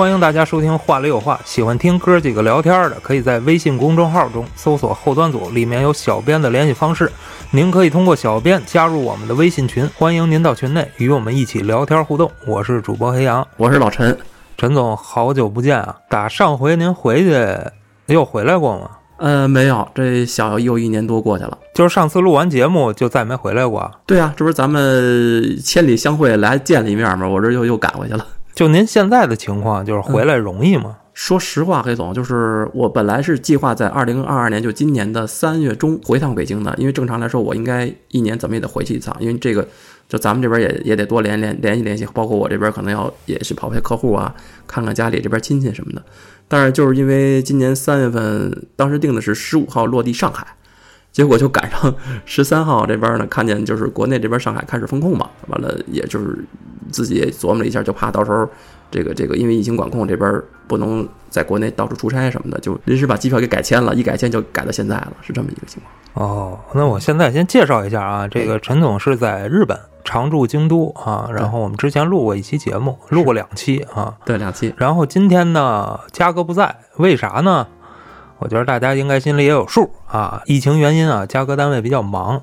欢迎大家收听《话里有话》，喜欢听哥几个聊天的，可以在微信公众号中搜索“后端组”，里面有小编的联系方式，您可以通过小编加入我们的微信群，欢迎您到群内与我们一起聊天互动。我是主播黑羊，我是老陈。陈总，好久不见啊！打上回您回去又回来过吗？呃，没有，这小又一年多过去了。就是上次录完节目就再没回来过。对啊，这不是咱们千里相会来见了一面吗？我这又又赶回去了。就您现在的情况，就是回来容易吗？说实话，黑总，就是我本来是计划在二零二二年，就今年的三月中回趟北京的，因为正常来说，我应该一年怎么也得回去一趟，因为这个，就咱们这边也也得多联联联系联系，包括我这边可能要也是跑陪客户啊，看看家里这边亲戚什么的。但是就是因为今年三月份，当时定的是十五号落地上海，结果就赶上十三号这边呢，看见就是国内这边上海开始封控嘛，完了也就是自己也琢磨了一下，就怕到时候这个这个因为疫情管控这边不能在国内到处出差什么的，就临时把机票给改签了，一改签就改到现在了，是这么一个情况。哦，那我现在先介绍一下啊，这个陈总是在日本。常驻京都啊，然后我们之前录过一期节目，录过两期啊，对两期。然后今天呢，嘉哥不在，为啥呢？我觉得大家应该心里也有数啊。疫情原因啊，嘉哥单位比较忙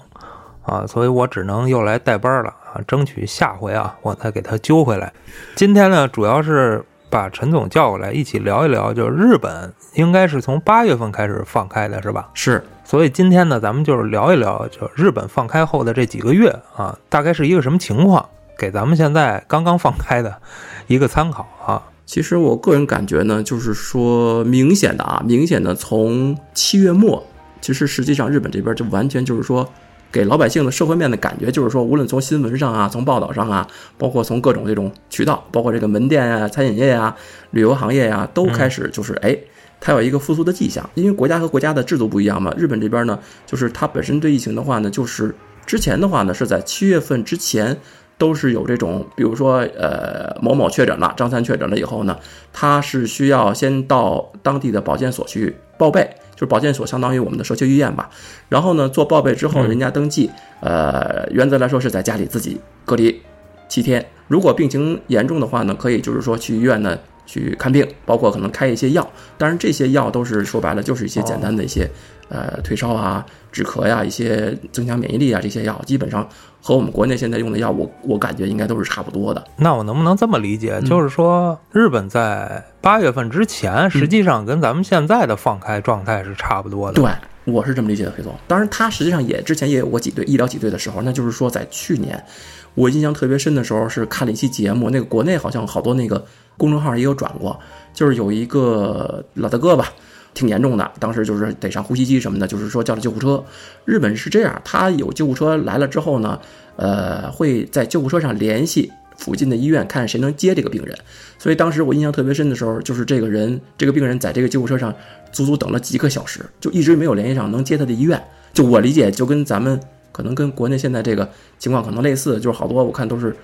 啊，所以我只能又来代班了啊，争取下回啊，我再给他揪回来。今天呢，主要是把陈总叫过来一起聊一聊，就是日本应该是从八月份开始放开的，是吧？是。所以今天呢，咱们就是聊一聊，就日本放开后的这几个月啊，大概是一个什么情况，给咱们现在刚刚放开的一个参考啊。其实我个人感觉呢，就是说明显的啊，明显的从七月末，其实实际上日本这边就完全就是说，给老百姓的社会面的感觉，就是说，无论从新闻上啊，从报道上啊，包括从各种这种渠道，包括这个门店啊、餐饮业啊、旅游行业啊，都开始就是哎。它有一个复苏的迹象，因为国家和国家的制度不一样嘛。日本这边呢，就是它本身对疫情的话呢，就是之前的话呢，是在七月份之前都是有这种，比如说呃某某确诊了，张三确诊了以后呢，他是需要先到当地的保健所去报备，就是保健所相当于我们的社区医院吧。然后呢，做报备之后，人家登记，呃，原则来说是在家里自己隔离七天。如果病情严重的话呢，可以就是说去医院呢。去看病，包括可能开一些药，当然这些药都是说白了就是一些简单的一些，呃，退烧啊、止咳呀、一些增强免疫力啊这些药，基本上和我们国内现在用的药，我我感觉应该都是差不多的。那我能不能这么理解，就是说日本在八月份之前，实际上跟咱们现在的放开状态是差不多的。对，我是这么理解的，黑总。当然，他实际上也之前也有过挤兑医疗挤兑的时候，那就是说在去年，我印象特别深的时候是看了一期节目，那个国内好像好多那个。公众号也有转过，就是有一个老大哥吧，挺严重的，当时就是得上呼吸机什么的，就是说叫了救护车。日本是这样，他有救护车来了之后呢，呃，会在救护车上联系附近的医院，看谁能接这个病人。所以当时我印象特别深的时候，就是这个人，这个病人在这个救护车上足足等了几个小时，就一直没有联系上能接他的医院。就我理解，就跟咱们可能跟国内现在这个情况可能类似，就是好多我看都是。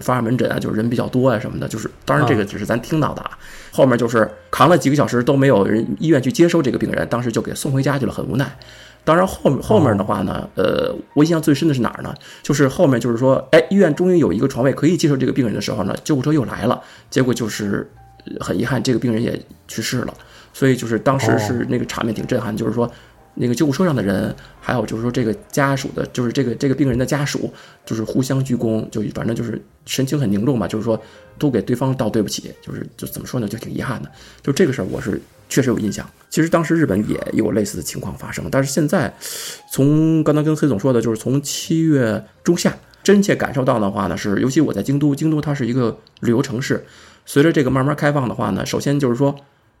发热门诊啊，就是人比较多啊什么的，就是当然这个只是咱听到的啊。后面就是扛了几个小时都没有人医院去接收这个病人，当时就给送回家去了，很无奈。当然后后面的话呢，呃，我印象最深的是哪儿呢？就是后面就是说，哎，医院终于有一个床位可以接受这个病人的时候呢，救护车又来了，结果就是很遗憾，这个病人也去世了。所以就是当时是那个场面挺震撼，就是说。那个救护车上的人，还有就是说这个家属的，就是这个这个病人的家属，就是互相鞠躬，就反正就是神情很凝重嘛，就是说都给对方道对不起，就是就怎么说呢，就挺遗憾的。就这个事儿，我是确实有印象。其实当时日本也有类似的情况发生，但是现在从刚才跟黑总说的，就是从七月中下真切感受到的话呢，是尤其我在京都，京都它是一个旅游城市，随着这个慢慢开放的话呢，首先就是说。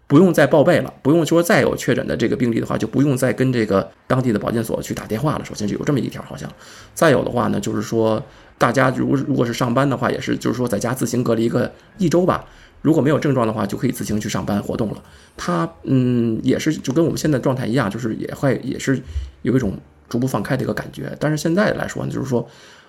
不用再报备了，不用说再有确诊的这个病例的话，就不用再跟这个当地的保健所去打电话了。首先是有这么一条，好像，再有的话呢，就是说大家如如果是上班的话，也是就是说在家自行隔离一个一周吧。如果没有症状的话，就可以自行去上班活动了。它嗯也是就跟我们现在状态一样，就是也会也是有一种逐步放开的一个感觉。但是现在来说呢，就是说。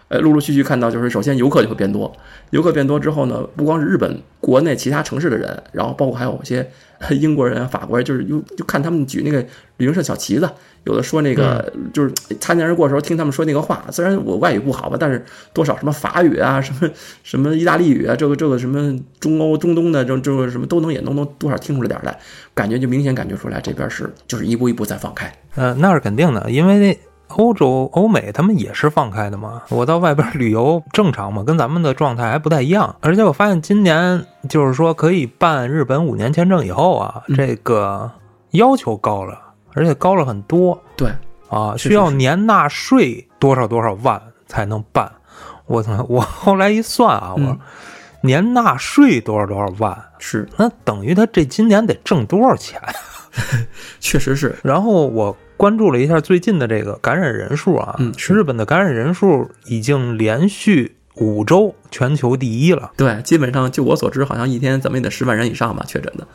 呃，陆陆续续看到，就是首先游客就会变多，游客变多之后呢，不光是日本国内其他城市的人，然后包括还有一些 英国人、法国人，就是就就看他们举那个旅行社小旗子，有的说那个就是擦肩而过的时候听他们说那个话，虽然我外语不好吧，但是多少什么法语啊，什么什么意大利语啊，这个这个什么中欧、中东的这这个什么都能也能能多少听出来点来，感觉就明显感觉出来这边是就是一步一步在放开。呃，那是肯定的，因为欧洲、欧美他们也是放开的嘛。我到外边旅游正常嘛，跟咱们的状态还不太一样。而且我发现今年就是说可以办日本五年签证以后啊，这个要求高了，而且高了很多。对啊，需要年纳税多少多少万才能办。我操！我后来一算啊，我年纳税多少多少万，是那等于他这今年得挣多少钱？确实是。然后我关注了一下最近的这个感染人数啊，嗯，日本的感染人数已经连续五周全球第一了。对，基本上就我所知，好像一天怎么也得十万人以上吧确诊的。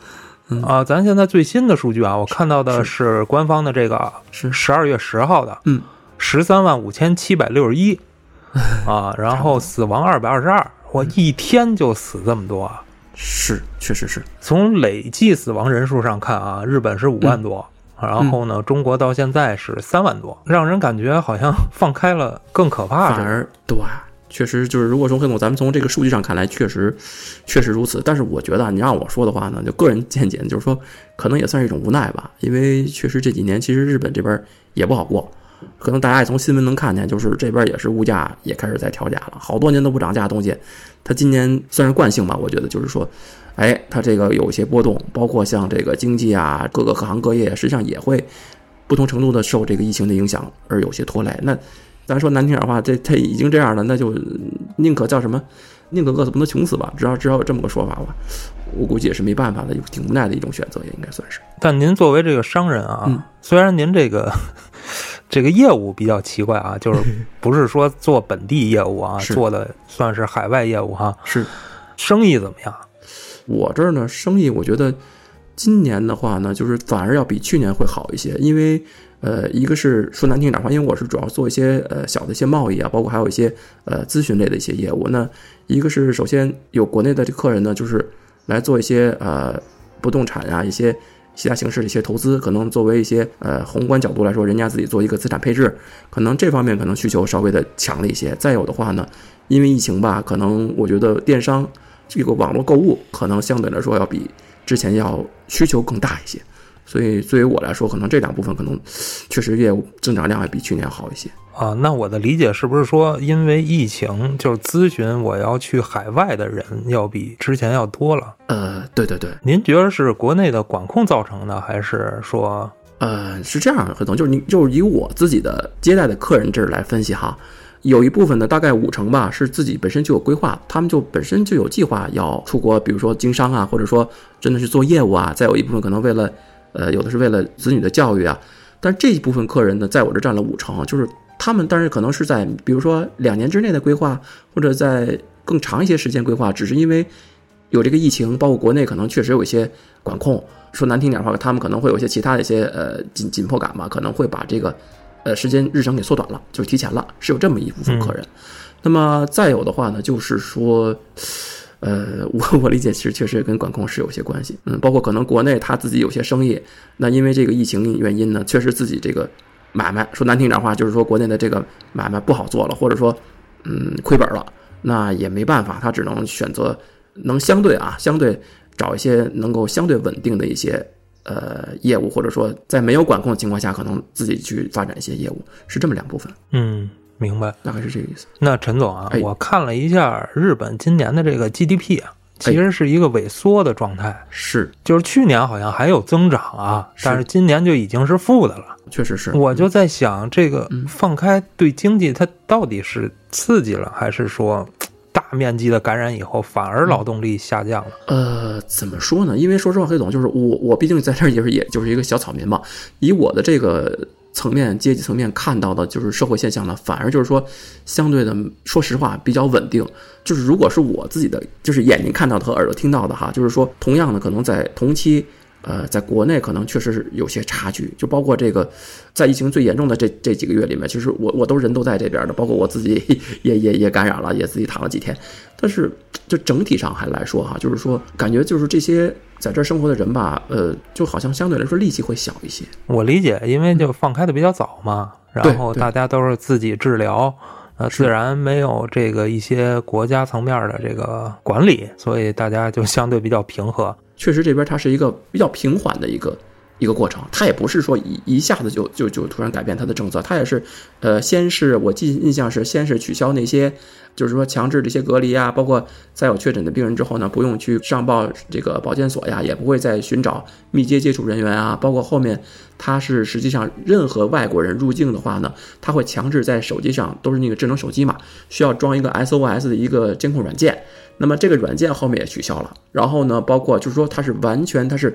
嗯啊，咱现在最新的数据啊，我看到的是官方的这个是十二月十号的，嗯，十三万五千七百六十一 啊，然后死亡二百二十二，我一天就死这么多啊。是，确实是。从累计死亡人数上看啊，日本是五万多，嗯然后呢，中国到现在是三万多，让人感觉好像 放开了更可怕。反而对，确实就是，如果说黑总，咱们从这个数据上看来，确实确实如此。但是我觉得啊，你让我说的话呢，就个人见解，就是说，可能也算是一种无奈吧。因为确实这几年，其实日本这边也不好过。可能大家也从新闻能看见，就是这边也是物价也开始在调价了，好多年都不涨价的东西，它今年算是惯性吧。我觉得就是说，哎，它这个有一些波动，包括像这个经济啊，各个各行各业实际上也会不同程度的受这个疫情的影响而有些拖累。那咱说难听点话，这它已经这样了，那就宁可叫什么？宁可饿死不能穷死吧，只要只要有这么个说法吧，我估计也是没办法的，挺无奈的一种选择，也应该算是。但您作为这个商人啊，嗯虽然您这个这个业务比较奇怪啊，就是 不是说做本地业务啊，是做的算是海外业务哈、是生意怎么样？我这儿呢，生意我觉得今年的话呢，就是反而要比去年会好一些，因为呃，一个是说难听点话，因为我是主要做一些呃小的一些贸易啊，包括还有一些呃咨询类的一些业务。那一个是首先有国内的这客人呢，就是来做一些呃不动产啊一些。其他形式的一些投资，可能作为一些呃宏观角度来说，人家自己做一个资产配置，可能这方面可能需求稍微的强了一些。再有的话呢，因为疫情吧，可能我觉得电商这个网络购物可能相对来说要比之前要需求更大一些，所以对于我来说，可能这两部分可能确实业务增长量要比去年好一些。啊，那我的理解是不是说，因为疫情，就是咨询我要去海外的人要比之前要多了？呃，对对对，您觉得是国内的管控造成的，还是说，呃，是这样，何总，就是你就是以我自己的接待的客人这儿来分析哈，有一部分呢，大概五成吧，是自己本身就有规划，他们就本身就有计划要出国，比如说经商啊，或者说真的是做业务啊。再有一部分可能为了，呃，有的是为了子女的教育啊。但这一部分客人呢，在我这占了五成，就是他们，但是可能是在比如说两年之内的规划，或者在更长一些时间规划，只是因为有这个疫情，包括国内可能确实有一些管控。说难听点话，他们可能会有一些其他的一些呃紧紧迫感吧，可能会把这个呃时间日程给缩短了，就是提前了，是有这么一部分客人。那么再有的话呢，就是说，呃，我我理解其实确实跟管控是有些关系，嗯，包括可能国内他自己有些生意，那因为这个疫情原因呢，确实自己这个买卖说难听点话，就是说国内的这个买卖不好做了，或者说嗯亏本了，那也没办法，他只能选择能相对啊相对找一些能够相对稳定的一些呃业务，或者说在没有管控的情况下，可能自己去发展一些业务，是这么两部分，嗯，明白？大概是这个意思。那陈总啊，哎我看了一下日本今年的这个 GDP 啊，其实是一个萎缩的状态，是，就是去年好像还有增长啊，是但是今年就已经是负的了。确实是。我就在想，这个嗯放开对经济它到底是刺激了，还是说大面积的感染以后反而劳动力下降了？呃，怎么说呢？因为说实话，黑总就是我，我毕竟在这儿也是也就是一个小草民嘛。以我的这个层面、阶级层面看到的，就是社会现象呢，反而就是说，相对的，说实话比较稳定。就是如果是我自己的，就是眼睛看到的和耳朵听到的哈，就是说，同样的，可能在同期呃，在国内可能确实是有些差距，就包括这个，在疫情最严重的这这几个月里面，其实我我都人都在这边的，包括我自己 也也也感染了，也自己躺了几天。但是就整体上还来说哈，就是说感觉就是这些在这儿生活的人吧，呃，就好像相对来说力气会小一些。我理解，因为就放开的比较早嘛，然后大家都是自己治疗，呃，自然没有这个一些国家层面的这个管理，所以大家就相对比较平和。确实，这边它是一个比较平缓的一个一个过程，它也不是说一一下子就就就突然改变它的政策，它也是，呃，先是我记印象是先是取消那些，就是说强制这些隔离啊，包括在有确诊的病人之后呢，不用去上报这个保健所呀，也不会再寻找密接接触人员啊，包括后面它是实际上任何外国人入境的话呢，它会强制在手机上都是那个智能手机嘛，需要装一个 SOS 的一个监控软件。那么这个软件后面也取消了，然后呢，包括就是说它是完全它是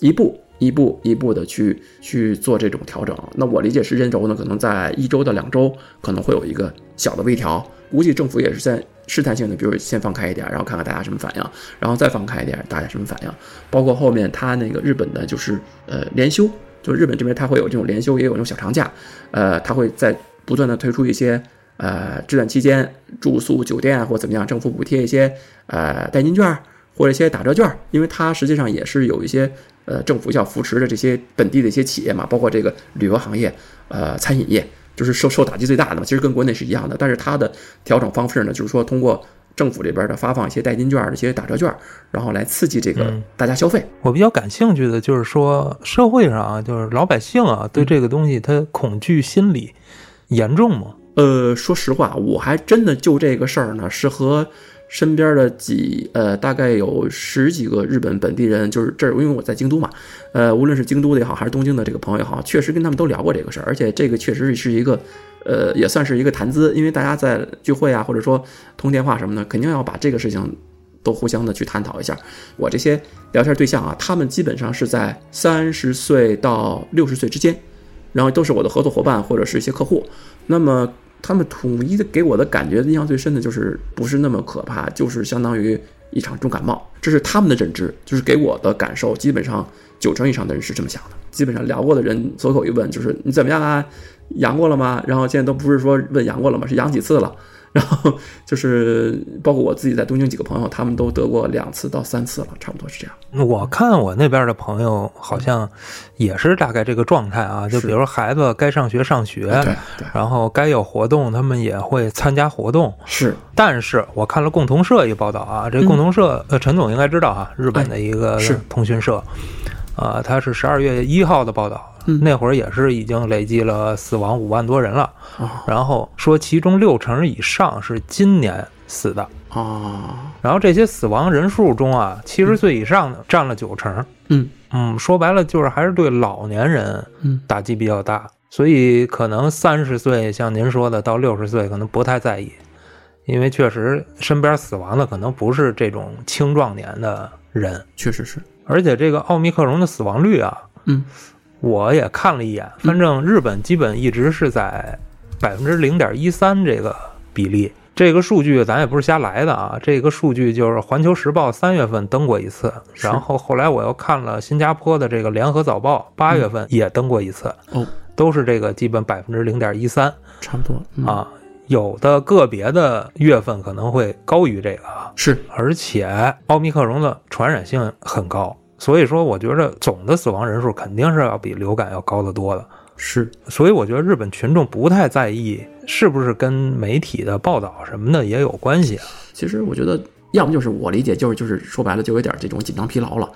一步一步一步的去去做这种调整。那我理解时间轴呢，可能在一周到两周可能会有一个小的微调。估计政府也是在试探性的，比如先放开一点，然后看看大家什么反应，然后再放开一点，大家什么反应。包括后面它那个日本的就是呃连休，就日本这边它会有这种连休，也有那种小长假，呃，它会在不断的推出一些。呃，这段期间住宿酒店或怎么样，政府补贴一些呃代金券或者一些打折券，因为它实际上也是有一些呃政府要扶持的这些本地的一些企业嘛，包括这个旅游行业、呃餐饮业，就是受受打击最大的嘛。其实跟国内是一样的，但是它的调整方式呢，就是说通过政府这边的发放一些代金券、一些打折券，然后来刺激这个大家消费。我比较感兴趣的就是说，社会上啊，就是老百姓啊，对这个东西他恐惧心理严重吗？呃，说实话，我还真的就这个事儿呢，是和身边的几呃，大概有十几个日本本地人，就是这儿，因为我在京都嘛，呃，无论是京都的也好，还是东京的这个朋友也好，确实跟他们都聊过这个事儿，而且这个确实是一个，呃，也算是一个谈资，因为大家在聚会啊，或者说通电话什么的，肯定要把这个事情都互相的去探讨一下。我这些聊天对象啊，他们基本上是在三十岁到六十岁之间，然后都是我的合作伙伴或者是一些客户，那么。他们统一的给我的感觉，印象最深的就是不是那么可怕，就是相当于一场重感冒，这是他们的认知，就是给我的感受，基本上九成以上的人是这么想的。基本上聊过的人，随口一问就是你怎么样啊，阳过了吗？然后现在都不是说问阳过了吗？是阳几次了？然后就是包括我自己在东京几个朋友，他们都得过两次到三次了，差不多是这样。我看我那边的朋友好像也是大概这个状态啊，就比如孩子该上学上学，对，然后该有活动，他们也会参加活动。是，但是我看了共同社一报道啊，这共同社呃，陈总应该知道啊，日本的一个通讯社，啊，他是十二月一号的报道。那会儿也是已经累计了死亡五万多人了，然后说其中六成以上是今年死的。啊，然后这些死亡人数中啊，七十岁以上的占了九成，嗯。嗯，说白了就是还是对老年人打击比较大，所以可能三十岁像您说的到六十岁可能不太在意，因为确实身边死亡的可能不是这种青壮年的人，确实是，而且这个奥密克戎的死亡率啊，嗯。我也看了一眼，反正日本基本一直是在百分之零点一三这个比例。这个数据咱也不是瞎来的啊，这个数据就是《环球时报》三月份登过一次，然后后来我又看了新加坡的这个《联合早报》八月份也登过一次，哦，都是这个基本百分之零点一三，差不多啊。有的个别的月份可能会高于这个啊，是，而且奥密克戎的传染性很高。所以说，我觉得总的死亡人数肯定是要比流感要高得多的。是，所以我觉得日本群众不太在意，是不是跟媒体的报道什么的也有关系啊？其实我觉得，要么就是我理解，就是就是说白了，就有点这种紧张疲劳了。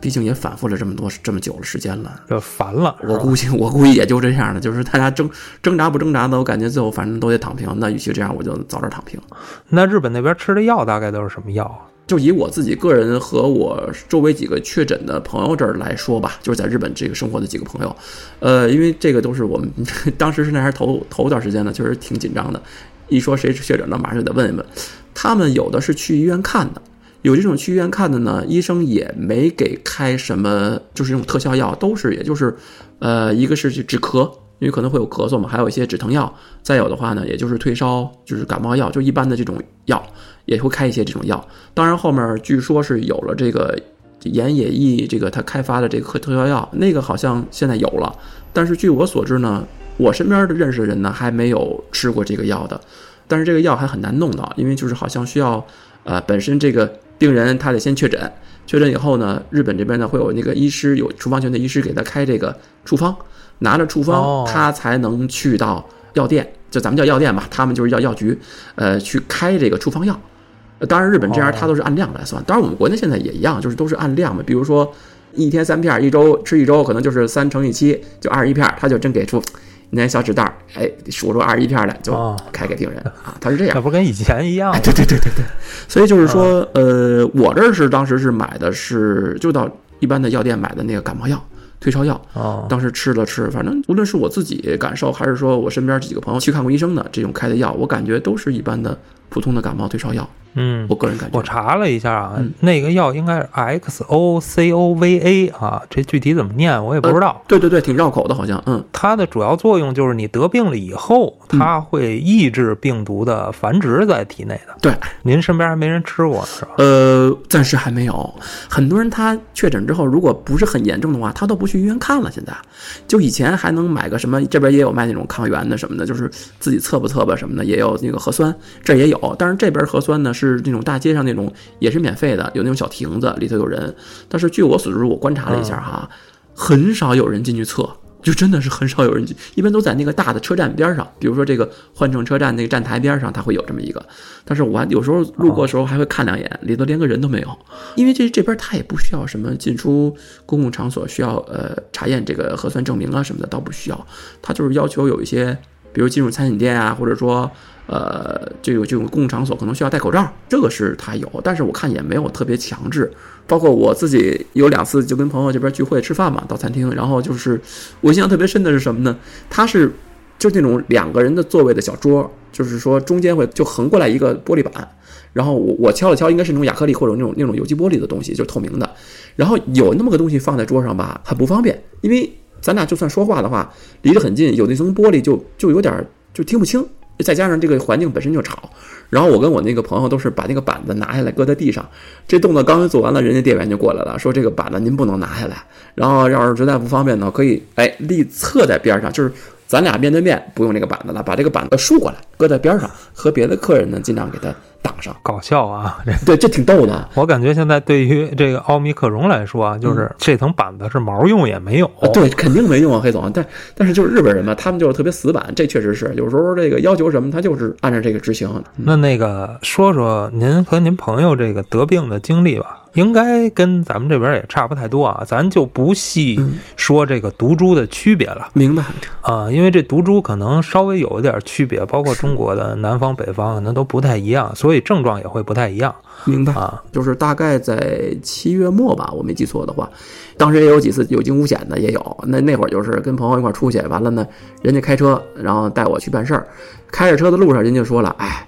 毕竟也反复了这么多这么久的时间了，就烦了。我估计，我估计也就这样了，就是大家挣挣扎不挣扎的，我感觉最后反正都得躺平。那与其这样，我就早点躺平。那日本那边吃的药大概都是什么药啊？就以我自己个人和我周围几个确诊的朋友这儿来说吧，就是在日本这个生活的几个朋友，呃，因为这个都是我们 当时是那还是头头段时间呢，确实挺紧张的。一说谁是确诊了，马上就得问一问。他们有的是去医院看的，有这种去医院看的呢，医生也没给开什么，就是这种特效药，都是也就是，呃，一个是去止咳，因为可能会有咳嗽嘛，还有一些止疼药，再有的话呢，也就是退烧，就是感冒药，就一般的这种药。也会开一些这种药，当然后面据说是有了这个岩野义这个他开发的这个特特效药，那个好像现在有了，但是据我所知呢，我身边的认识的人呢还没有吃过这个药的，但是这个药还很难弄到，因为就是好像需要呃本身这个病人他得先确诊，确诊以后呢，日本这边呢会有那个医师有处方权的医师给他开这个处方，拿着处哦方他才能去到药店，就咱们叫药店吧，他们就是药药局，呃去开这个处方药。呃当然，日本这样哦它都是按量来算。当然，我们国内现在也一样，就是都是按量嘛。比如说，一天三片儿，一周吃一周，可能就是三乘以七，就二十一片儿，他就真给出那小纸袋儿，哎，数出二十一片儿来，就哦开给病人啊。他是这样那。不跟以前一样哎，对对对对对，所以就是说，呃，我这儿是当时是买的是就到一般的药店买的那个感冒药、退烧药，哦，当时吃了吃，反正无论是我自己感受，还是说我身边几个朋友去看过医生的这种开的药，我感觉都是一般的普通的感冒退烧药。嗯我，个人感觉，我查了一下啊，嗯那个药应该是 X O C O V A 啊，这具体怎么念我也不知道。对对对，挺绕口的，好像，嗯，它的主要作用就是你得病了以后，它会抑制病毒的繁殖在体内的。对，您身边还没人吃过是吧？呃，暂时还没有。很多人他确诊之后，如果不是很严重的话，他都不去医院看了。现在，就以前还能买个什么，这边也有卖那种抗原的什么的，就是自己测吧测吧什么的，也有那个核酸，这也有。但是这边核酸呢是那种大街上那种也是免费的，有那种小亭子里头有人。但是据我所知，我观察了一下哈，很少有人进去测。就真的是很少有人进，一般都在那个大的车站边上，比如说这个换乘车站那个站台边上，它会有这么一个。但是我还有时候路过的时候还会看两眼，里头连个人都没有，因为这这边它也不需要什么进出公共场所需要呃查验这个核酸证明啊什么的，倒不需要，它就是要求有一些，比如进入餐饮店啊，或者说呃这种这种公共场所可能需要戴口罩，这个是它有，但是我看也没有特别强制。包括我自己有两次就跟朋友这边聚会吃饭嘛，到餐厅，然后就是我印象特别深的是什么呢？它是就那种两个人的座位的小桌，就是说中间会就横过来一个玻璃板，然后我我敲了敲，应该是那种亚克力或者那种那种有机玻璃的东西，就是透明的。然后有那么个东西放在桌上吧，很不方便，因为咱俩就算说话的话，离得很近，有那层玻璃就就有点就听不清，再加上这个环境本身就吵。然后我跟我那个朋友都是把那个板子拿下来搁在地上，这动作刚一做完了，人家店员就过来了，说这个板子您不能拿下来，然后要是实在不方便呢，可以哎立侧在边上，就是咱俩面对面不用这个板子了，把这个板子竖过来搁在边上，和别的客人呢尽量给他挡上。搞笑啊！这对，这挺逗的。我感觉现在对于这个奥密克戎来说啊，就是这层板子是毛用也没有。啊，对，肯定没用啊，黑总。但但是就是日本人嘛，他们就是特别死板，这确实是有时候这个要求什么，他就是按照这个执行。那那个说说您和您朋友这个得病的经历吧，应该跟咱们这边也差不太多啊，咱就不细嗯说这个毒株的区别了明白？啊，因为这毒株可能稍微有一点区别，包括中国的南方、北方可能都不太一样，所以症状也会不太一样明白。啊。就是大概在七月末吧，我没记错的话，当时也有几次有惊无险的，也有。那那会儿就是跟朋友一块儿出去，完了呢，人家开车，然后带我去办事儿。开着车的路上，人家说了，哎。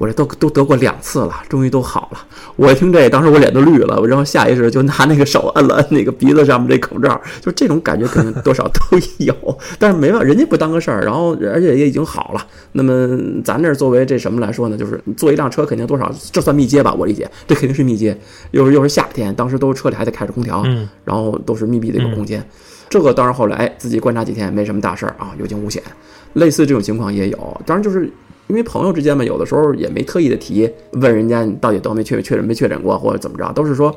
我这都都得过两次了，终于都好了。我一听这，当时我脸都绿了，然后下意识就拿那个手摁了摁那个鼻子上面这口罩，就这种感觉可能多少都有。但是没办法，人家不当个事儿，然后而且也已经好了。那么咱这作为这什么来说呢？就是坐一辆车肯定多少，这算密接吧？我理解，这肯定是密接。又是又是夏天，当时都车里还得开着空调，嗯，然后都是密闭的一个空间。这个当然后来哎自己观察几天没什么大事儿啊，有惊无险。类似这种情况也有，当然就是因为朋友之间嘛，有的时候也没特意的提问人家你到底都没确确诊没确诊过或者怎么着，都是说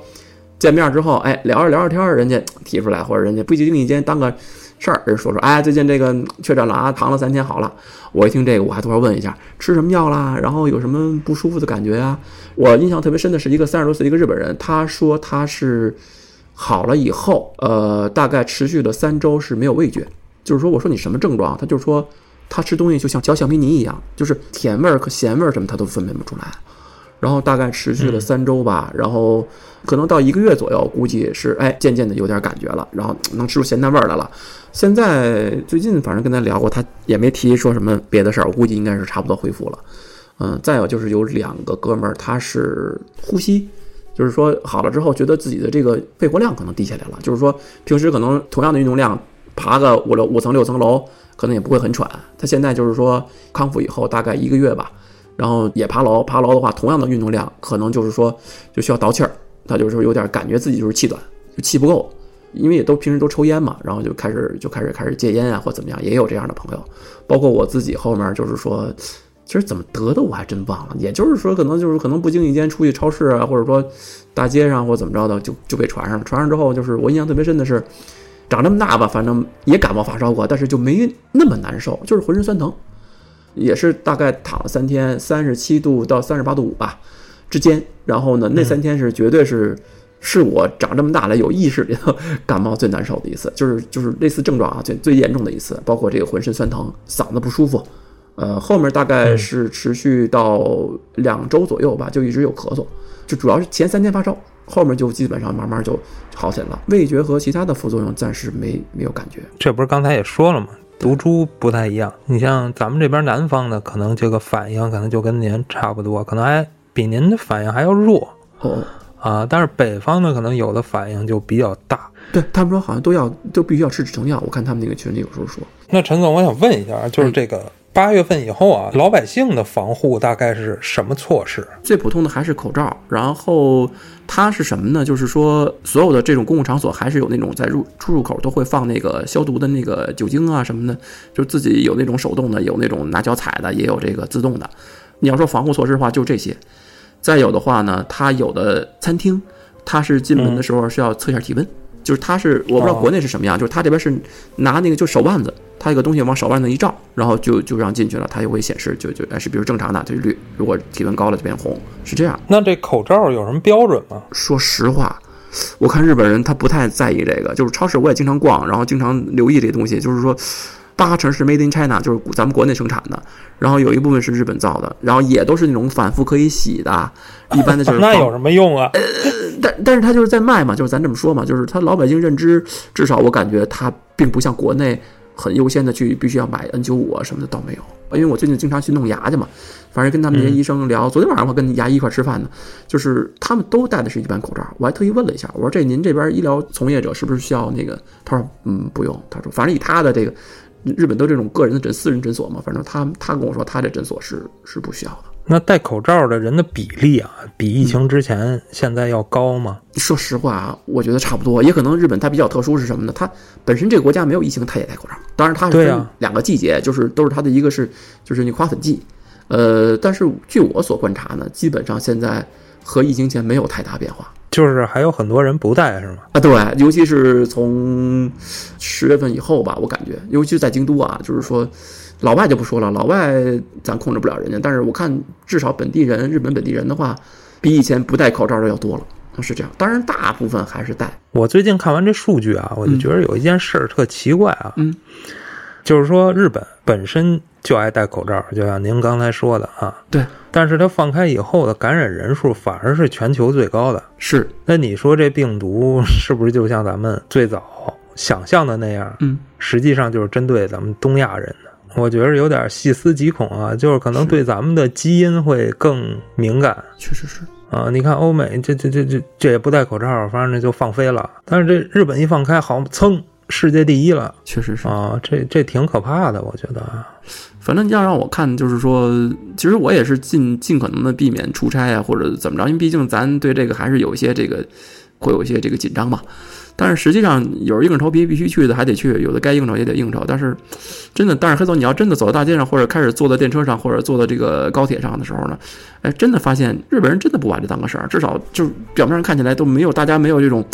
见面之后哎聊着聊着天，人家提出来，或者人家不经意间当个事儿，人说说哎最近这个确诊了啊，躺了三天好了。我一听这个，我还多少问一下吃什么药啦，然后有什么不舒服的感觉呀、我印象特别深的是一个三十多岁的一个日本人，他说他是好了以后，呃，大概持续了三周是没有味觉，就是说我说你什么症状，他就说他吃东西就像嚼橡皮泥一样，就是甜味儿和咸味儿什么他都分辨不出来。然后大概持续了三周吧，然后可能到一个月左右，估计是哎渐渐的有点感觉了，然后能吃出咸淡味儿来了。现在最近反正跟他聊过，他也没提说什么别的事儿，我估计应该是差不多恢复了。嗯，再有就是有两个哥们儿，他是呼吸，就是说好了之后，觉得自己的这个肺活量可能低下来了，就是说平时可能同样的运动量，爬个五楼五层六层楼，可能也不会很喘。他现在就是说康复以后大概一个月吧，然后也爬楼，爬楼的话，同样的运动量，可能就是说就需要倒气儿，他就是有点感觉自己就是气短，就气不够，因为也都平时都抽烟嘛，然后就开始就开始开始戒烟啊，或怎么样，也有这样的朋友，包括我自己后面就是说。其实怎么得的我还真忘了，也就是说，可能就是可能不经意间出去超市啊，或者说大街上或怎么着的，就就被传上了。传上之后，就是我印象特别深的是，长这么大吧，反正也感冒发烧过，但是就没那么难受，就是浑身酸疼，也是大概躺了三天，三十七度到三十八度五吧之间。然后呢，那三天是绝对是是我长这么大来有意识里头 感冒最难受的一次，就是就是类似症状啊最最严重的一次，包括这个浑身酸疼、嗓子不舒服。呃，后面大概是持续到两周左右吧，就一直有咳嗽，就主要是前三天发烧，后面就基本上慢慢就好起来了。味觉和其他的副作用暂时没没有感觉。这不是刚才也说了吗？毒株不太一样。你像咱们这边南方的，可能这个反应可能就跟您差不多，可能还比您的反应还要弱。哦，啊，但是北方的，可能有的反应就比较大。对他们说好像都要都必须要吃止疼药。我看他们那个群里有时候说。那陈总，我想问一下，就是这个。八月份以后啊，老百姓的防护大概是什么措施？最普通的还是口罩。然后它是什么呢？就是说，所有的这种公共场所还是有那种在入出入口都会放那个消毒的那个酒精啊什么的，就自己有那种手动的，有那种拿脚踩的，也有这个自动的。你要说防护措施的话，就这些。再有的话呢，它有的餐厅，它是进门的时候是要测一下体温。就是它是我不知道国内是什么样，就是它这边是拿那个就手腕子，它有个东西往手腕子一照，然后就就让进去了，它就会显示就就哎是比如正常的就绿，如果体温高了就变红，是这样。那这口罩有什么标准吗？说实话，我看日本人他不太在意这个，就是超市我也经常逛，然后经常留意这东西，就是说。八成是 Made in China，就是咱们国内生产的，然后有一部分是日本造的，然后也都是那种反复可以洗的，一般的就是 那有什么用啊？呃，但但是他就是在卖嘛，就是咱这么说嘛，就是他老百姓认知，至少我感觉他并不像国内很优先的去必须要买 N95 啊什么的，倒没有。因为我最近经常去弄牙去嘛，反正跟他们那些医生聊，昨天晚上我跟牙医一块吃饭呢，就是他们都戴的是一般口罩，我还特意问了一下，我说这您这边医疗从业者是不是需要那个？他说嗯不用，他说反正以他的这个。日本都这种个人的诊私人诊所嘛，反正他他跟我说他这诊所是是不需要的。那戴口罩的人的比例啊，比疫情之前现在要高吗？说实话啊，我觉得差不多。也可能日本它比较特殊是什么呢？它本身这个国家没有疫情，它也戴口罩。当然它是分两个季节，就是都是它的一个是就是那花粉季。呃，但是据我所观察呢，基本上现在和疫情前没有太大变化。就是还有很多人不戴是吗？啊，对，尤其是从十月份以后吧，我感觉，尤其是在京都啊，就是说，老外就不说了，老外咱控制不了人家，但是我看至少本地人，日本本地人的话，比以前不戴口罩的要多了，是这样。当然，大部分还是戴。我最近看完这数据啊，我就觉得有一件事儿特奇怪啊，嗯，就是说日本本身就爱戴口罩，就像您刚才说的啊，对。但是它放开以后的感染人数反而是全球最高的，是。那你说这病毒 是不是就像咱们最早想象的那样？嗯，实际上就是针对咱们东亚人的。我觉得有点细思极恐啊，就是可能对咱们的基因会更敏感。确实是啊，你看欧美这这这这这也不戴口罩，反正就放飞了。但是这日本一放开，好噌，世界第一了。确实是啊，这这挺可怕的，我觉得。反正要让我看，就是说，其实我也是尽尽可能的避免出差啊，或者怎么着，因为毕竟咱对这个还是有一些这个，会有一些这个紧张嘛。但是实际上，有人硬着头皮必须去的还得去，有的该应酬也得应酬。但是，真的，但是黑总，你要真的走到大街上，或者开始坐在电车上，或者坐到这个高铁上的时候呢，哎，真的发现日本人真的不把这当个事儿，至少就是表面上看起来都没有，大家没有这种。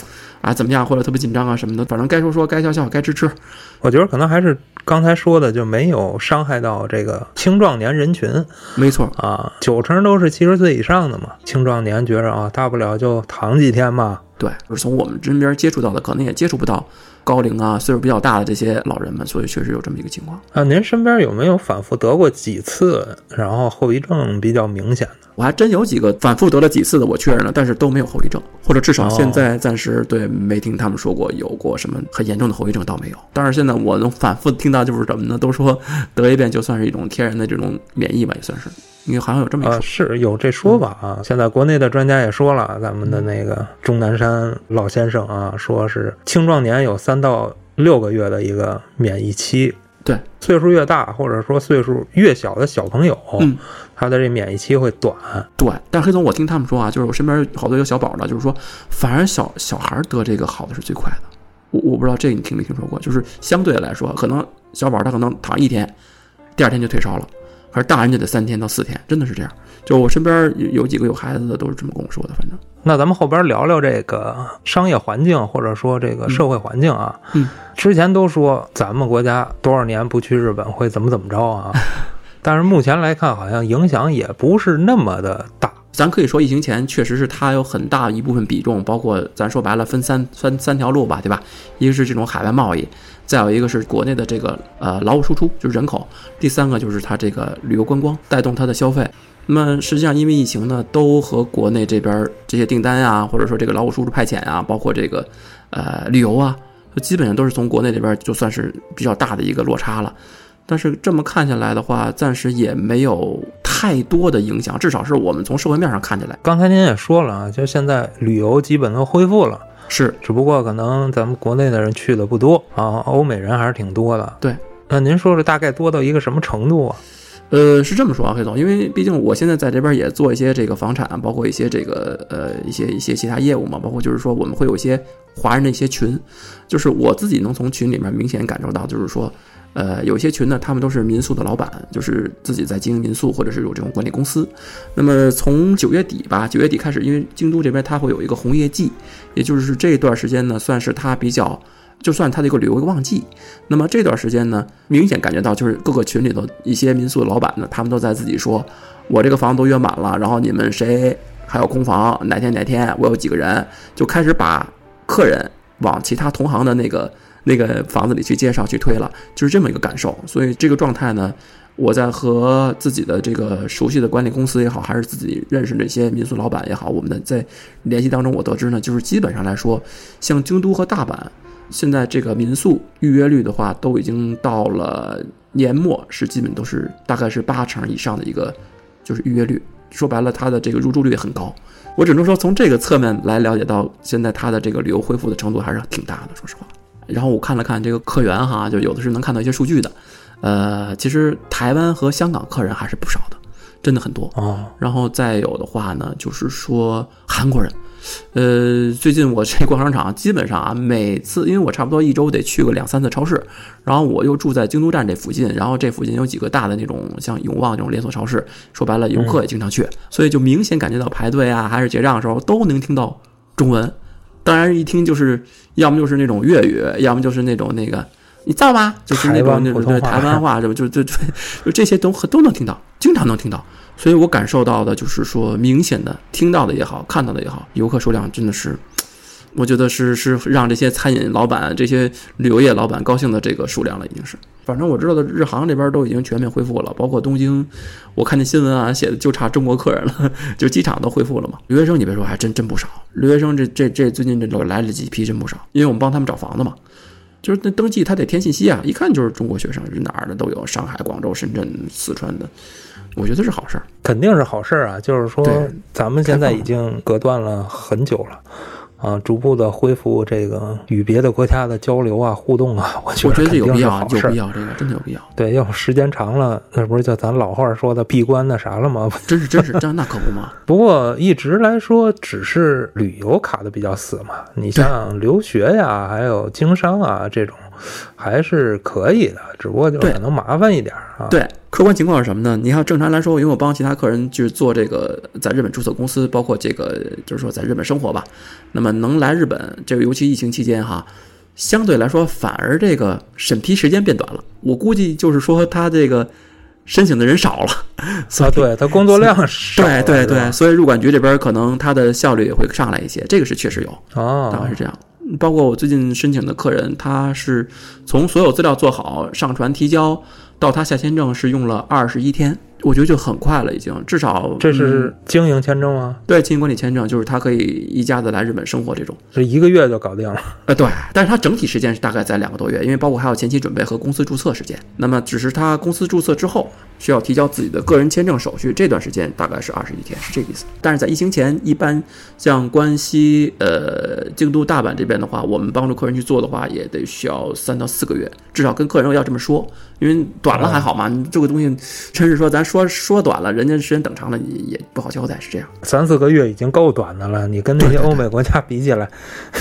啊，怎么样？或者特别紧张啊什么的，反正该说说，该笑笑，该吃吃。我觉得可能还是刚才说的，就没有伤害到这个青壮年人群。没错啊，九成都是七十岁以上的嘛。青壮年觉着啊，大不了就躺几天嘛。对，就是从我们身边接触到的，可能也接触不到高龄啊、岁数比较大的这些老人们，所以确实有这么一个情况。啊，您身边有没有反复得过几次，然后后遗症比较明显的？我还真有几个反复得了几次的，我确认了，但是都没有后遗症，或者至少现在暂时对没听他们说过有过什么很严重的后遗症，倒没有。但是现在我能反复听到就是什么呢？都说得一遍就算是一种天然的这种免疫吧，也算是，因为好像有这么一说，是有这说法啊。现在国内的专家也说了，咱们的那个钟南山老先生啊，说是青壮年有三到六个月的一个免疫期。对，岁数越大，或者说岁数越小的小朋友，嗯，他的这免疫期会短。对，但是黑总，我听他们说啊，就是我身边好多有小宝的，就是说，反而小小孩得这个好的是最快的。我我不知道这个你听没听说过，就是相对来说，可能小宝他可能躺一天，第二天就退烧了，可是大人就得三天到四天，真的是这样。就我身边有有几个有孩子的都是这么跟我说的，反正。那咱们后边聊聊这个商业环境，或者说这个社会环境啊。嗯。之前都说咱们国家多少年不去日本会怎么怎么着啊？但是目前来看，好像影响也不是那么的大。咱可以说，疫情前确实是它有很大一部分比重，包括咱说白了分三三三条路吧，对吧？一个是这种海外贸易，再有一个是国内的这个呃劳务输出，就是人口；第三个就是它这个旅游观光带动它的消费。那么实际上，因为疫情呢，都和国内这边这些订单啊，或者说这个劳务输出派遣啊，包括这个呃旅游啊，基本上都是从国内这边就算是比较大的一个落差了。但是这么看下来的话，暂时也没有太多的影响，至少是我们从社会面上看起来。刚才您也说了啊，就现在旅游基本都恢复了，是，只不过可能咱们国内的人去的不多啊，欧美人还是挺多的。对，那您说说大概多到一个什么程度啊？呃，是这么说啊，黑总，因为毕竟我现在在这边也做一些这个房产，包括一些这个呃一些一些其他业务嘛，包括就是说我们会有一些华人的一些群，就是我自己能从群里面明显感受到，就是说。呃，有些群呢，他们都是民宿的老板，就是自己在经营民宿，或者是有这种管理公司。那么从九月底吧，九月底开始，因为京都这边它会有一个红叶季，也就是这段时间呢，算是它比较，就算它的一个旅游旺季。那么这段时间呢，明显感觉到就是各个群里头一些民宿的老板呢，他们都在自己说，我这个房都约满了，然后你们谁还有空房，哪天哪天我有几个人，就开始把客人往其他同行的那个。那个房子里去介绍去推了，就是这么一个感受。所以这个状态呢，我在和自己的这个熟悉的管理公司也好，还是自己认识那些民宿老板也好，我们的在联系当中，我得知呢，就是基本上来说，像京都和大阪，现在这个民宿预约率的话，都已经到了年末是基本都是大概是八成以上的一个就是预约率。说白了，它的这个入住率很高。我只能说从这个侧面来了解到，现在它的这个旅游恢复的程度还是挺大的。说实话。然后我看了看这个客源哈，就有的是能看到一些数据的，呃，其实台湾和香港客人还是不少的，真的很多哦。然后再有的话呢，就是说韩国人，呃，最近我这逛商场，基本上啊，每次因为我差不多一周得去个两三次超市，然后我又住在京都站这附近，然后这附近有几个大的那种像永旺这种连锁超市，说白了游客也经常去，所以就明显感觉到排队啊，还是结账的时候都能听到中文。当然，一听就是要么就是那种粤语，要么就是那种那个你造吗？就是那种那种对台湾话，什么？就就就就这些都都能听到，经常能听到。所以我感受到的就是说，明显的听到的也好，看到的也好，游客数量真的是，我觉得是是让这些餐饮老板、这些旅游业老板高兴的这个数量了，已经是。反正我知道的，日航这边都已经全面恢复了，包括东京，我看见新闻啊写的就差中国客人了，就机场都恢复了嘛。留学生你别说，还真真不少。留学生这这这最近这来了几批，真不少。因为我们帮他们找房子嘛，就是那登记他得填信息啊，一看就是中国学生，是哪儿的都有，上海、广州、深圳、四川的。我觉得是好事儿，肯定是好事儿啊！就是说，咱们现在已经隔断了很久了，啊，逐步的恢复这个与别的国家的交流啊、互动啊，我觉得有必要，有必要，这个真的有必要。对，要时间长了，那不是叫咱老话说的闭关那啥了吗？真是，真是，真那可不嘛。不过一直来说，只是旅游卡的比较死嘛。你像留学呀，还有经商啊这种。还是可以的，只不过就可能麻烦一点啊。对，客观情况是什么呢？你看，正常来说，因为我帮其他客人就是做这个在日本注册公司，包括这个就是说在日本生活吧。那么能来日本，这个尤其疫情期间哈，相对来说反而这个审批时间变短了。我估计就是说他这个申请的人少了啊，对他工作量少，对对对，所以入管局这边可能他的效率也会上来一些，这个是确实有啊，大概是这样。包括我最近申请的客人，他是从所有资料做好、上传提交到他下签证是用了二十一天，我觉得就很快了，已经至少这嗯是经营签证吗？对经营管理签证，就是他可以一家子来日本生活这种。是一个月就搞定了。呃，对，但是它整体时间是大概在两个多月，因为包括还有前期准备和公司注册时间。那么只是他公司注册之后需要提交自己的个人签证手续，这段时间大概是二十一天，是这个意思。但是在疫情前，一般像关西、呃京都、大阪这边的话，我们帮助客人去做的话，也得需要三到四个月，至少跟客人要这么说，因为短了还好嘛，你这个东西真是说咱说说短了，人家时间等长了也也不好交代，是这样。三四个月已经够短的了，你跟那些欧美国家比起来，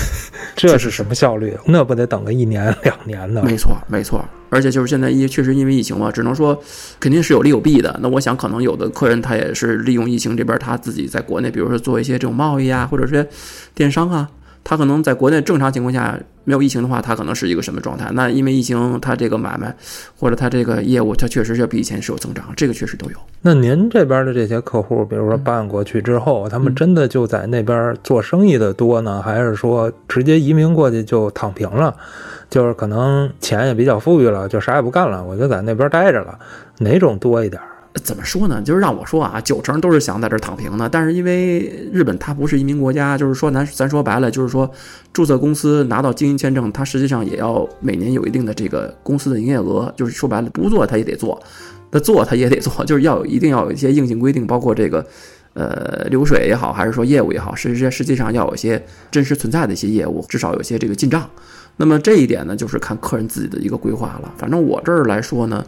这是什么效率？那不得等个一年两年的？没错，没错。而且就是现在因确实因为疫情嘛，只能说肯定是有利有弊的。那我想可能有的客人他也是利用疫情这边他自己在国内，比如说做一些这种贸易啊，或者是电商啊，他可能在国内正常情况下没有疫情的话，他可能是一个什么状态？那因为疫情，他这个买卖或者他这个业务，他确实是比以前是有增长，这个确实都有。那您这边的这些客户，比如说办过去之后，他们真的就在那边做生意的多呢，还是说直接移民过去就躺平了？就是可能钱也比较富裕了，就啥也不干了，我就在那边待着了，哪种多一点？怎么说呢？就是让我说啊，九成都是想在这儿躺平的。但是因为日本它不是移民国家，就是说咱咱说白了，就是说注册公司拿到经营签证，它实际上也要每年有一定的这个公司的营业额。就是说白了，不做它也得做，那做它也得做，就是要有一定要有一些硬性规定，包括这个呃流水也好，还是说业务也好，实际实际上要有一些真实存在的一些业务，至少有些这个进账。那么这一点呢，就是看客人自己的一个规划了。反正我这儿来说呢。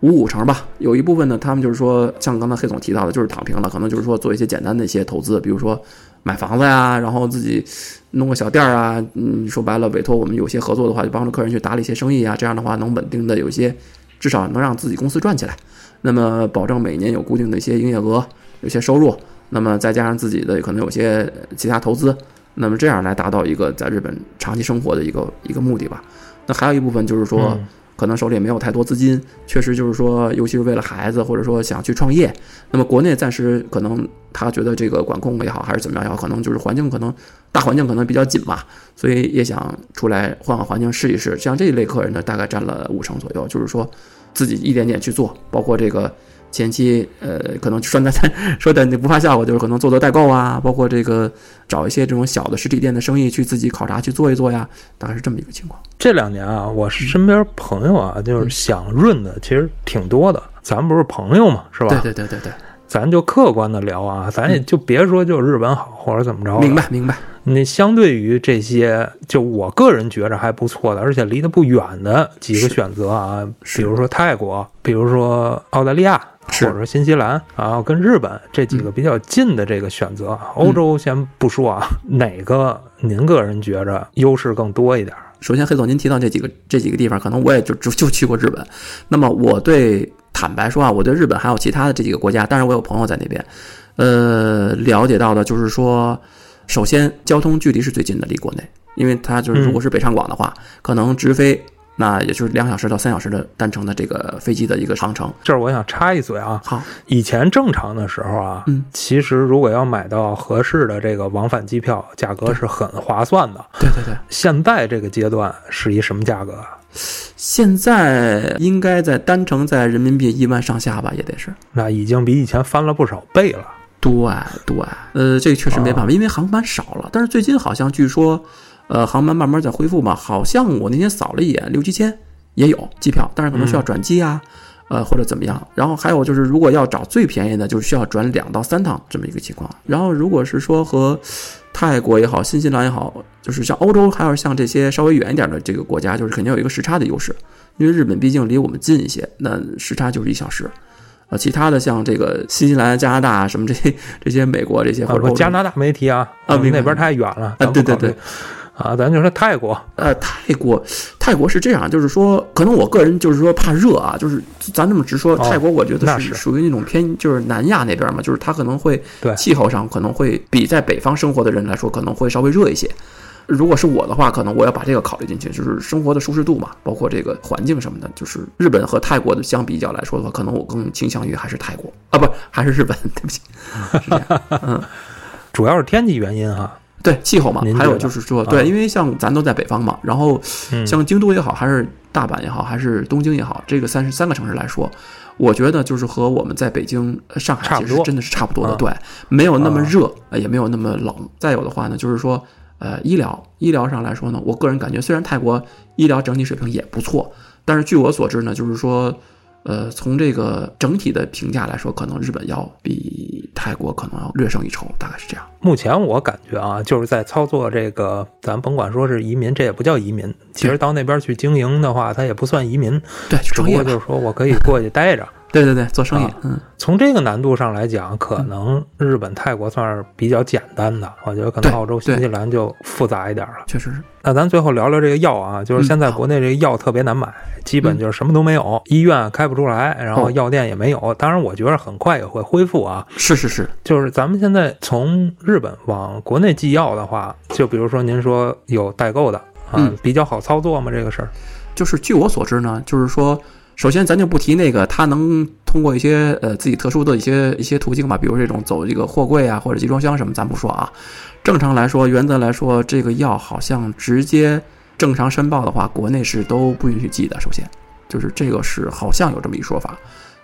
五五成吧，有一部分呢，他们就是说，像刚才黑总提到的，就是躺平了，可能就是说做一些简单的一些投资，比如说买房子呀，然后自己弄个小店儿啊，嗯，说白了，委托我们有些合作的话，就帮助客人去打理一些生意啊，这样的话能稳定的有一些，至少能让自己公司赚起来，那么保证每年有固定的一些营业额，有些收入，那么再加上自己的可能有些其他投资，那么这样来达到一个在日本长期生活的一个一个目的吧。那还有一部分就是说。可能手里也没有太多资金，确实就是说，尤其是为了孩子，或者说想去创业，那么国内暂时可能他觉得这个管控也好，还是怎么样也好，可能就是环境可能大环境可能比较紧吧，所以也想出来换换环境试一试。像这一类客人呢，大概占了五成左右，就是说自己一点点去做，包括这个前期呃，可能说的 说的你不怕笑话，就是可能做做代购啊，包括这个找一些这种小的实体店的生意去自己考察去做一做呀，大概是这么一个情况。这两年啊，我身边朋友啊，就是想润的其实挺多的。咱不是朋友嘛，是吧？对对对对对，咱就客观的聊啊，咱也就别说就日本好或者怎么着。明白明白。那相对于这些，就我个人觉着还不错的，而且离得不远的几个选择啊，比如说泰国，比如说澳大利亚，是或者说新西兰，然后跟日本这几个比较近的这个选择，欧洲先不说啊，哪个您个人觉着优势更多一点？首先，黑总，您提到这几个这几个地方，可能我也就就就去过日本。那么，我对坦白说啊，我对日本还有其他的这几个国家，当然我有朋友在那边，呃，了解到的就是说，首先交通距离是最近的，离国内，因为它就是如果是北上广的话，可能直飞。那也就是两小时到三小时的单程的这个飞机的一个航程。这儿我想插一嘴啊，好，以前正常的时候啊，嗯，其实如果要买到合适的这个往返机票，价格是很划算的。对对对，现在这个阶段是一什么价格啊？现在应该在单程在人民币一万上下吧，也得是。那已经比以前翻了不少倍了。对对，呃，这个确实没办法，因为航班少了。但是最近好像据说，呃，航班慢慢在恢复嘛，好像我那天扫了一眼，六七千也有机票，但是可能需要转机啊，呃，或者怎么样。然后还有就是，如果要找最便宜的，就是需要转两到三趟这么一个情况。然后如果是说和泰国也好，新西兰也好，就是像欧洲，还有像这些稍微远一点的这个国家，就是肯定有一个时差的优势，因为日本毕竟离我们近一些，那时差就是一小时。呃，其他的像这个新西兰、加拿大什么这些这些美国这些或啊，者加拿大没提啊，啊那边太远了。啊对对对。啊，咱就说泰国，呃，泰国，泰国是这样，就是说，可能我个人就是说怕热啊，就是咱这么直说，哦泰国我觉得是属于那种偏就是南亚那边嘛，就是它可能会对气候上可能会比在北方生活的人来说可能会稍微热一些。如果是我的话，可能我要把这个考虑进去，就是生活的舒适度嘛，包括这个环境什么的。就是日本和泰国的相比较来说的话，可能我更倾向于还是泰国啊，不还是日本，对不起，是这样。嗯，主要是天气原因哈。对气候嘛，还有就是说，啊。对，因为像咱都在北方嘛，然后嗯，像京都也好，还是大阪也好，还是东京也好，这个三十三个城市来说，我觉得就是和我们在北京、呃上海其实真的是差不多的，嗯对，没有那么啊。热，呃也没有那么冷。再有的话呢，就是说，呃，医疗医疗上来说呢，我个人感觉虽然泰国医疗整体水平也不错，但是据我所知呢，就是说，呃，从这个整体的评价来说，可能日本要比泰国可能要略胜一筹，大概是这样。目前我感觉啊，就是在操作这个，咱甭管说是移民，这也不叫移民。其实到那边去经营的话，它也不算移民，对，只不过就是说我可以过去待着。对对对，做生意，啊嗯，从这个难度上来讲，可能日本、泰国算是比较简单的，我觉得可能澳洲、新西兰就复杂一点了。确实是，那咱最后聊聊这个药啊，就是现在国内这个药特别难买，基本就是什么都没有，医院开不出来，然后哦药店也没有。当然，我觉得很快也会恢复啊。是是是，就是咱们现在从日本往国内寄药的话，就比如说您说有代购的啊，嗯比较好操作吗？这个事儿？就是据我所知呢，就是说，首先咱就不提那个他能通过一些呃自己特殊的一些一些途径吧，比如这种走这个货柜啊或者集装箱什么，咱不说啊。正常来说，原则来说，这个药好像直接正常申报的话，国内是都不允许寄的。首先，就是这个是好像有这么一说法。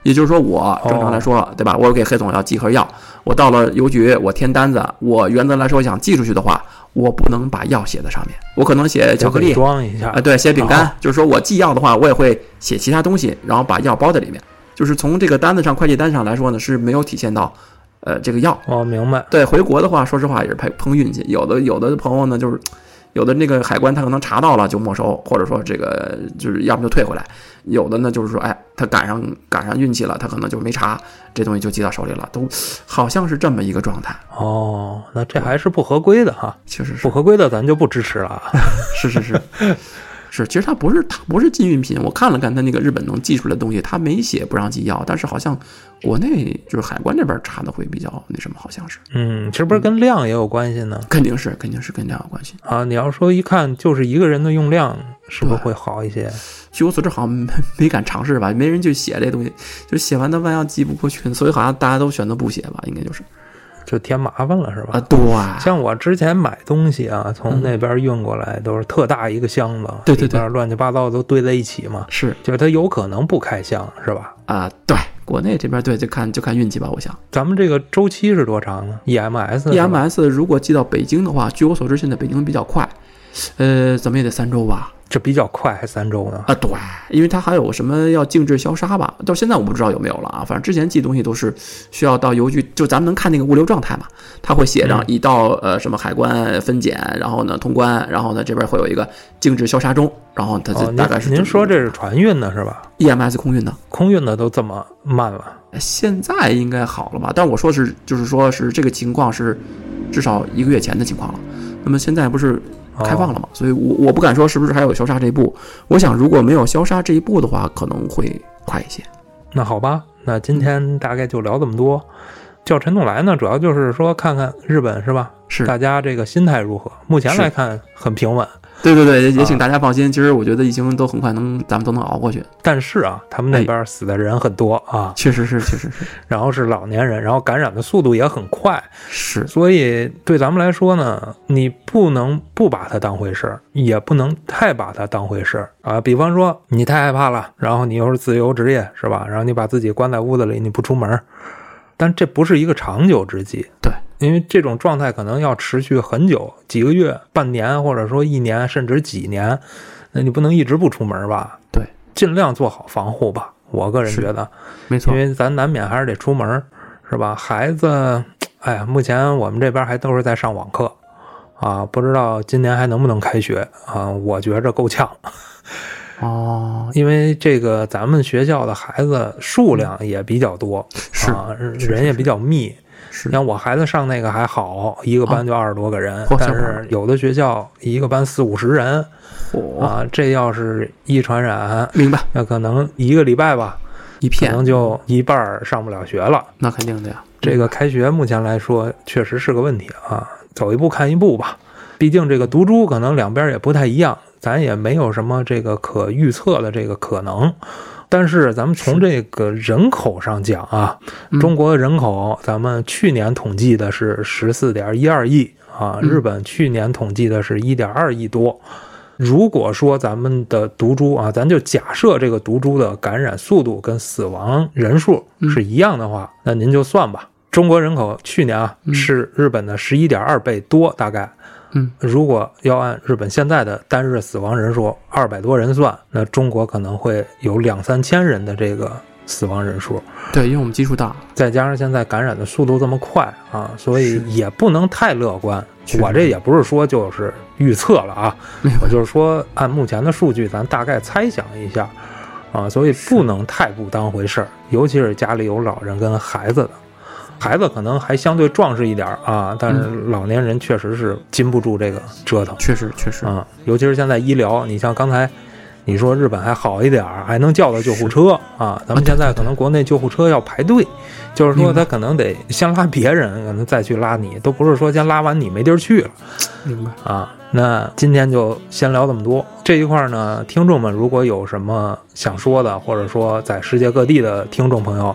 也就是说，我正常来说，对吧？我给黑总要寄盒药，我到了邮局，我填单子，我原则来说想寄出去的话，我不能把药写在上面，我可能写巧克力，装一下啊，对，写饼干，哦就是说我寄药的话，我也会写其他东西，然后把药包在里面。就是从这个单子上、快递单上来说呢，是没有体现到，呃，这个药。哦，明白。对，回国的话，说实话也是碰碰运气。有的有的朋友呢，就是有的那个海关他可能查到了就没收，或者说这个就是要么就退回来。有的呢就是说，哎，他赶上赶上运气了，他可能就没查，这东西就寄到手里了，都好像是这么一个状态。哦，那这还是不合规的哈，确实是不，合规的咱就不支持了啊。是 是是。是，其实它不是它不是禁运品，我看了看它那个日本能寄出来的东西，它没写不让寄药，但是好像国内就是海关这边查的会比较那什么，好像是，嗯，是不是跟量也有关系呢？肯定是肯定是跟量有关系。啊，你要说一看就是一个人的用量，是不是会好一些？据我所知，好像没没敢尝试吧，没人去写这东西，就写完它万要寄不过去，所以好像大家都选择不写吧，应该就是就添麻烦了是吧？啊，对，像我之前买东西啊，从那边运过来都是特大一个箱子，对对对乱七八糟都堆在一起嘛，是就是它有可能不开箱是吧？啊，对，国内这边对就看就看运气吧，我想。咱们这个周期是多长呢？EMS EMS 如果寄到北京的话，据我所知，现在北京比较快，呃，怎么也得三周吧。这比较快，还三周呢？啊，对，因为它还有什么要静置消杀吧，到现在我不知道有没有了啊。反正之前寄东西都是需要到邮局，就咱们能看那个物流状态嘛，它会写上嗯已到呃什么海关分拣，然后呢通关，然后呢这边会有一个静置消杀中，然后它就，大概是您您说这这是船运的是吧？EMS 空运的，空运的都这么慢了？现在应该好了吧？但我说是就是说是这个情况是至少一个月前的情况了。那么现在不是哦开放了嘛，所以我我不敢说是不是还有消杀这一步。我想如果没有消杀这一步的话，可能会快一些。那好吧，那今天大概就聊这么多。叫陈总来呢，主要就是说看看日本是吧？是大家这个心态如何？目前来看很平稳，对对对，也请大家放心。其实我觉得疫情都很快能，咱们都能熬过去。但是啊，他们那边死的人很多啊，确实是，确实是，然后是老年人，然后感染的速度也很快，是所以对咱们来说呢，你不能不把它当回事儿，也不能太把它当回事儿啊。比方说你太害怕了，然后你又是自由职业是吧？然后你把自己关在屋子里，你不出门儿，但这不是一个长久之计。对，因为这种状态可能要持续很久，几个月、半年，或者说一年，甚至几年。那你不能一直不出门吧？对，尽量做好防护吧。我个人觉得，没错因。为咱难免还是得出门，是吧？孩子，哎呀，目前我们这边还都是在上网课啊，不知道今年还能不能开学啊？我觉着够呛，哦，因为这个咱们学校的孩子数量也比较多，是啊，人也比较密。是像我孩子上那个还好，一个班就二十多个人，但是有的学校一个班四五十人哦，啊，这要是一传染，明白，那可能一个礼拜吧，可一片可能就一半上不了学了。那肯定的呀。这个开学目前来说确实是个问题啊，走一步看一步吧。毕竟这个毒株可能两边也不太一样，咱也没有什么这个可预测的这个可能。但是咱们从这个人口上讲啊，嗯中国的人口咱们去年统计的是十四点一二亿啊，嗯日本去年统计的是一点二亿多。如果说咱们的毒株啊，咱就假设这个毒株的感染速度跟死亡人数是一样的话，那您就算吧。中国人口去年啊是日本的十一点二倍多，大概。嗯，如果要按日本现在的单日死亡人数二百多人算，那中国可能会有两三千人的这个死亡人数。对，因为我们基数大，再加上现在感染的速度这么快啊，所以也不能太乐观。我这也不是说就是预测了啊，我就是说按目前的数据，咱大概猜想一下啊，所以不能太不当回事儿，尤其是家里有老人跟孩子的。孩子可能还相对壮实一点儿啊，但是老年人确实是禁不住这个折腾。确实确实，啊，尤其是现在医疗，你像刚才你说日本还好一点儿，还能叫到救护车啊，咱们现在可能国内救护车要排队，就是说他可能得先拉别人，可能再去拉你，都不是说先拉完你没地儿去了 明白。啊。那今天就先聊这么多。这一块儿呢，听众们如果有什么想说的，或者说在世界各地的听众朋友，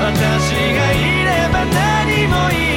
私がいれば何もいい